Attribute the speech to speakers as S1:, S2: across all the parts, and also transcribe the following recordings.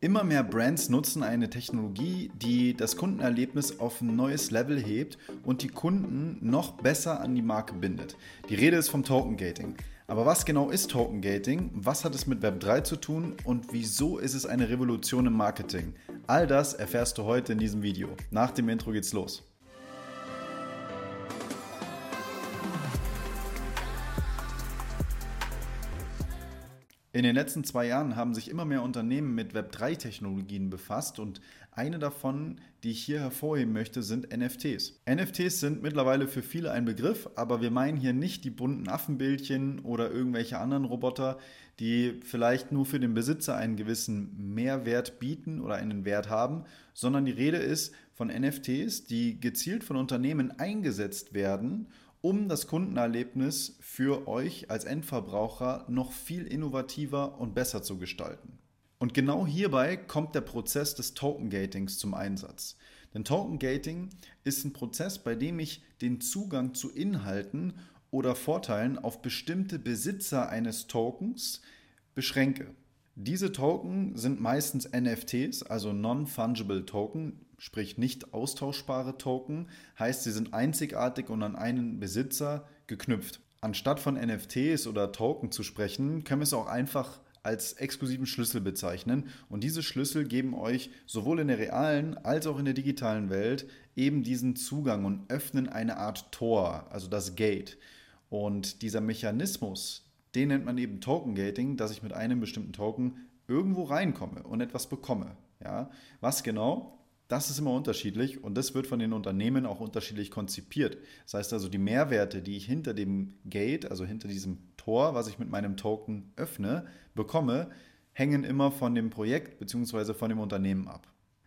S1: Immer mehr Brands nutzen eine Technologie, die das Kundenerlebnis auf ein neues Level hebt und die Kunden noch besser an die Marke bindet. Die Rede ist vom Token Gating. Aber was genau ist Token Gating? Was hat es mit Web3 zu tun und wieso ist es eine Revolution im Marketing? All das erfährst du heute in diesem Video. Nach dem Intro geht's los. In den letzten zwei Jahren haben sich immer mehr Unternehmen mit Web3-Technologien befasst und eine davon, die ich hier hervorheben möchte, sind NFTs. NFTs sind mittlerweile für viele ein Begriff, aber wir meinen hier nicht die bunten Affenbildchen oder irgendwelche anderen Roboter, die vielleicht nur für den Besitzer einen gewissen Mehrwert bieten oder einen Wert haben, sondern die Rede ist von NFTs, die gezielt von Unternehmen eingesetzt werden, um das Kundenerlebnis für euch als Endverbraucher noch viel innovativer und besser zu gestalten. Und genau hierbei kommt der Prozess des Token Gatings zum Einsatz. Denn Token Gating ist ein Prozess, bei dem ich den Zugang zu Inhalten oder Vorteilen auf bestimmte Besitzer eines Tokens beschränke. Diese Token sind meistens NFTs, also Non-Fungible Token, sprich nicht austauschbare Token, heißt sie sind einzigartig und an einen Besitzer geknüpft. Anstatt von NFTs oder Token zu sprechen, können wir es auch einfach als exklusiven Schlüssel bezeichnen. Und diese Schlüssel geben euch sowohl in der realen als auch in der digitalen Welt eben diesen Zugang und öffnen eine Art Tor, also das Gate. Und dieser Mechanismus, den nennt man eben Token Gating, dass ich mit einem bestimmten Token irgendwo reinkomme und etwas bekomme. Ja? Was genau? Das ist immer unterschiedlich und das wird von den Unternehmen auch unterschiedlich konzipiert. Das heißt also, die Mehrwerte, die ich hinter dem Gate, also hinter diesem Tor, was ich mit meinem Token öffne, bekomme, hängen immer von dem Projekt bzw. von dem Unternehmen ab.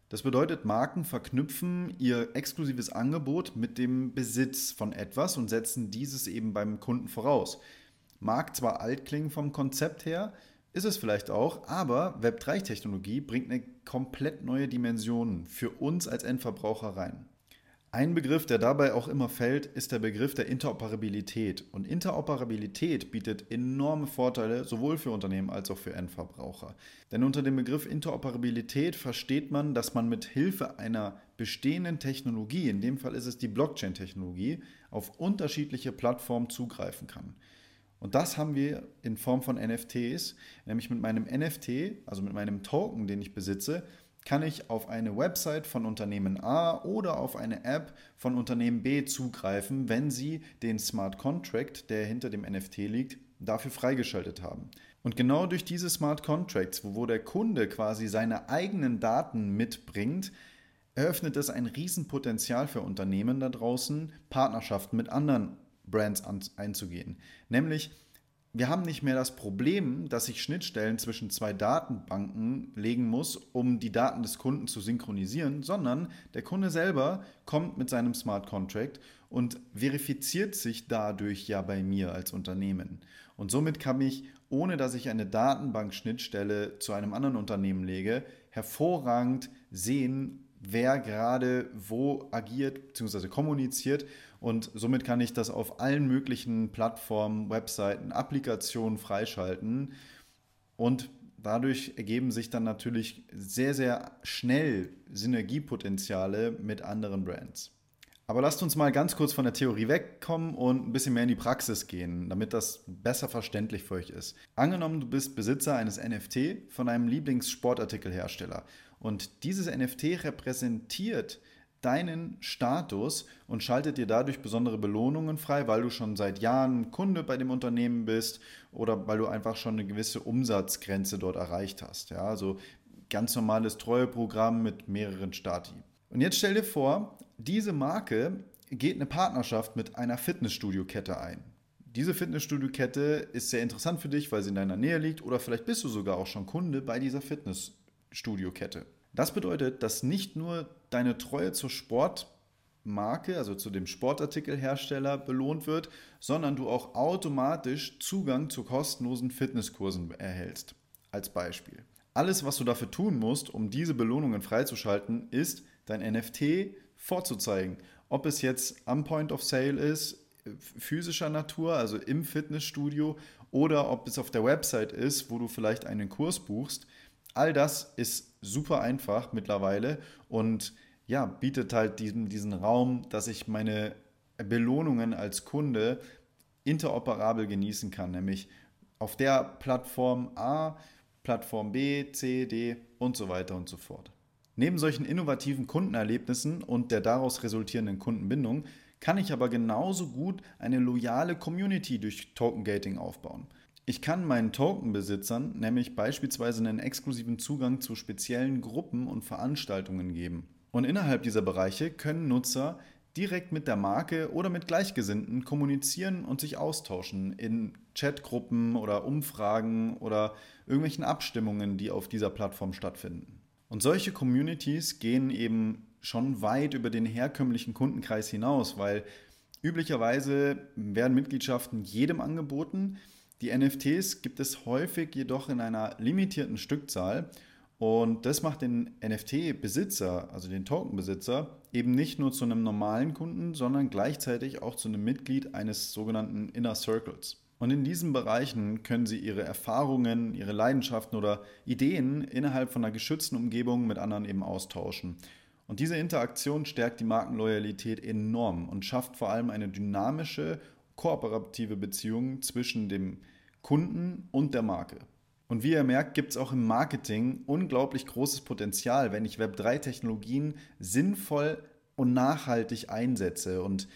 S1: Das bedeutet, Marken verknüpfen ihr exklusives Angebot mit dem Besitz von etwas und setzen dieses eben beim Kunden voraus. Mag zwar alt klingen vom Konzept her, ist es vielleicht auch, aber Web3-Technologie bringt eine komplett neue Dimension für uns als Endverbraucher rein. Ein Begriff, der dabei auch immer fällt, ist der Begriff der Interoperabilität. Und Interoperabilität bietet enorme Vorteile sowohl für Unternehmen als auch für Endverbraucher. Denn unter dem Begriff Interoperabilität versteht man, dass man mit Hilfe einer bestehenden Technologie, in dem Fall ist es die Blockchain-Technologie, auf unterschiedliche Plattformen zugreifen kann. Und das haben wir in Form von NFTs, nämlich mit meinem NFT, also mit meinem Token, den ich besitze, kann ich auf eine Website von Unternehmen A oder auf eine App von Unternehmen B zugreifen, wenn sie den Smart Contract, der hinter dem NFT liegt, dafür freigeschaltet haben. Und genau durch diese Smart Contracts, wo, der Kunde quasi seine eigenen Daten mitbringt, eröffnet es ein Riesenpotenzial für Unternehmen da draußen, Partnerschaften mit anderen Brands an, einzugehen. Nämlich, wir haben nicht mehr das Problem, dass ich Schnittstellen zwischen zwei Datenbanken legen muss, um die Daten des Kunden zu synchronisieren, sondern der Kunde selber kommt mit seinem Smart Contract und verifiziert sich dadurch ja bei mir als Unternehmen. Und somit kann ich, ohne dass ich eine Datenbankschnittstelle zu einem anderen Unternehmen lege, hervorragend sehen, wer gerade wo agiert bzw. kommuniziert und somit kann ich das auf allen möglichen Plattformen, Webseiten, Applikationen freischalten und dadurch ergeben sich dann natürlich sehr, sehr schnell Synergiepotenziale mit anderen Brands. Aber lasst uns mal ganz kurz von der Theorie wegkommen und ein bisschen mehr in die Praxis gehen, damit das besser verständlich für euch ist. Angenommen, du bist Besitzer eines NFT von einem Lieblingssportartikelhersteller und dieses NFT repräsentiert deinen Status und schaltet dir dadurch besondere Belohnungen frei, weil du schon seit Jahren Kunde bei dem Unternehmen bist oder weil du einfach schon eine gewisse Umsatzgrenze dort erreicht hast. Ja, also ganz normales Treueprogramm mit mehreren Stati. Und jetzt stell dir vor, diese Marke geht eine Partnerschaft mit einer Fitnessstudio-Kette ein. Diese Fitnessstudio-Kette ist sehr interessant für dich, weil sie in deiner Nähe liegt oder vielleicht bist du sogar auch schon Kunde bei dieser Fitnessstudio-Kette. Das bedeutet, dass nicht nur deine Treue zur Sportmarke, also zu dem Sportartikelhersteller belohnt wird, sondern du auch automatisch Zugang zu kostenlosen Fitnesskursen erhältst. Als Beispiel. Alles, was du dafür tun musst, um diese Belohnungen freizuschalten, ist, dein NFT vorzuzeigen. Ob es jetzt am Point of Sale ist, physischer Natur, also im Fitnessstudio, oder ob es auf der Website ist, wo du vielleicht einen Kurs buchst. All das ist super einfach mittlerweile und ja, bietet halt diesen, diesen Raum, dass ich meine Belohnungen als Kunde interoperabel genießen kann, nämlich auf der Plattform A, Plattform B, C, D und so weiter und so fort. Neben solchen innovativen Kundenerlebnissen und der daraus resultierenden Kundenbindung kann ich aber genauso gut eine loyale Community durch Token Gating aufbauen. Ich kann meinen Token-Besitzern nämlich beispielsweise einen exklusiven Zugang zu speziellen Gruppen und Veranstaltungen geben. Und innerhalb dieser Bereiche können Nutzer direkt mit der Marke oder mit Gleichgesinnten kommunizieren und sich austauschen in Chatgruppen oder Umfragen oder irgendwelchen Abstimmungen, die auf dieser Plattform stattfinden. Und solche Communities gehen eben schon weit über den herkömmlichen Kundenkreis hinaus, weil üblicherweise werden Mitgliedschaften jedem angeboten. Die NFTs gibt es häufig jedoch in einer limitierten Stückzahl und das macht den NFT-Besitzer, also den Token-Besitzer, eben nicht nur zu einem normalen Kunden, sondern gleichzeitig auch zu einem Mitglied eines sogenannten Inner Circles. Und in diesen Bereichen können Sie Ihre Erfahrungen, Ihre Leidenschaften oder Ideen innerhalb von einer geschützten Umgebung mit anderen eben austauschen. Und diese Interaktion stärkt die Markenloyalität enorm und schafft vor allem eine dynamische, kooperative Beziehung zwischen dem Kunden und der Marke. Und wie ihr merkt, gibt es auch im Marketing unglaublich großes Potenzial, wenn ich Web3-Technologien sinnvoll und nachhaltig einsetze. Und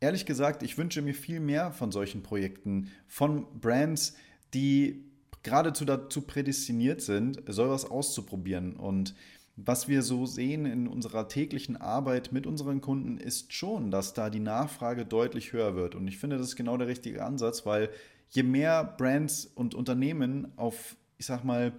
S1: ehrlich gesagt, ich wünsche mir viel mehr von solchen Projekten, von Brands, die geradezu dazu prädestiniert sind, sowas auszuprobieren. Und was wir so sehen in unserer täglichen Arbeit mit unseren Kunden ist schon, dass da die Nachfrage deutlich höher wird. Und ich finde, das ist genau der richtige Ansatz, weil je mehr Brands und Unternehmen auf, ich sag mal,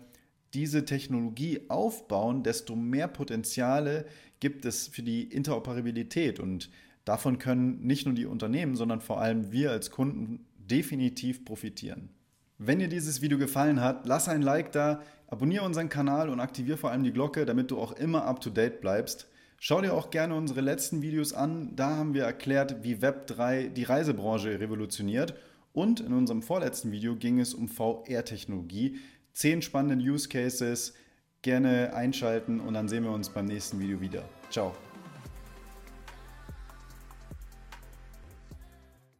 S1: diese Technologie aufbauen, desto mehr Potenziale gibt es für die Interoperabilität. Und davon können nicht nur die Unternehmen, sondern vor allem wir als Kunden definitiv profitieren. Wenn dir dieses Video gefallen hat, lass ein Like da, abonniere unseren Kanal und aktiviere vor allem die Glocke, damit du auch immer up to date bleibst. Schau dir auch gerne unsere letzten Videos an. Da haben wir erklärt, wie Web3 die Reisebranche revolutioniert und in unserem vorletzten Video ging es um VR-Technologie. Zehn spannende Use Cases. Gerne einschalten und dann sehen wir uns beim nächsten Video wieder. Ciao.